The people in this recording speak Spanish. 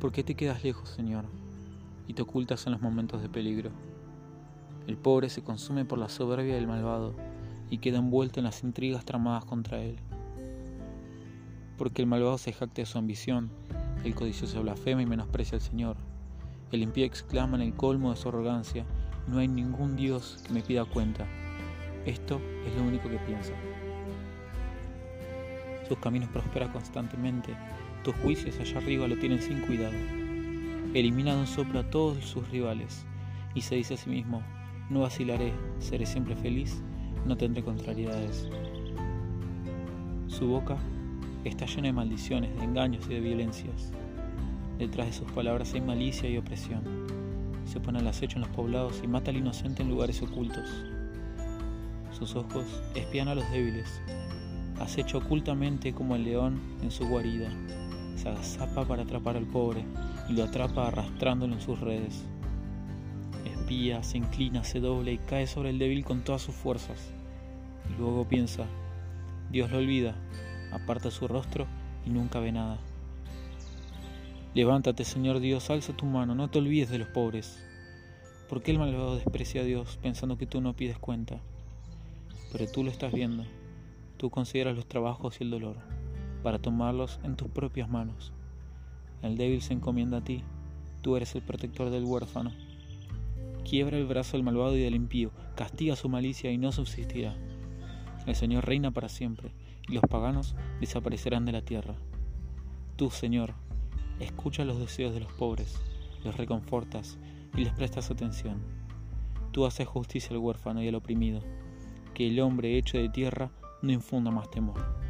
¿Por qué te quedas lejos, Señor, y te ocultas en los momentos de peligro? El pobre se consume por la soberbia del malvado y queda envuelto en las intrigas tramadas contra él. Porque el malvado se jacta de su ambición, el codicioso blasfema y menosprecia al Señor. El impío exclama en el colmo de su arrogancia, no hay ningún Dios que me pida cuenta. Esto es lo único que piensa. Sus caminos prosperan constantemente tus juicios allá arriba lo tienen sin cuidado. Elimina de un soplo a todos sus rivales y se dice a sí mismo, no vacilaré, seré siempre feliz, no tendré contrariedades. Su boca está llena de maldiciones, de engaños y de violencias. Detrás de sus palabras hay malicia y opresión. Se pone al acecho en los poblados y mata al inocente en lugares ocultos. Sus ojos espían a los débiles, acecha ocultamente como el león en su guarida se agazapa para atrapar al pobre y lo atrapa arrastrándolo en sus redes. Espía, se inclina, se dobla y cae sobre el débil con todas sus fuerzas. Y luego piensa, Dios lo olvida, aparta su rostro y nunca ve nada. Levántate, Señor Dios, alza tu mano, no te olvides de los pobres. ¿Por qué el malvado desprecia a Dios pensando que tú no pides cuenta? Pero tú lo estás viendo, tú consideras los trabajos y el dolor para tomarlos en tus propias manos. El débil se encomienda a ti, tú eres el protector del huérfano. Quiebra el brazo del malvado y del impío, castiga su malicia y no subsistirá. El Señor reina para siempre, y los paganos desaparecerán de la tierra. Tú, Señor, escucha los deseos de los pobres, los reconfortas y les prestas atención. Tú haces justicia al huérfano y al oprimido, que el hombre hecho de tierra no infunda más temor.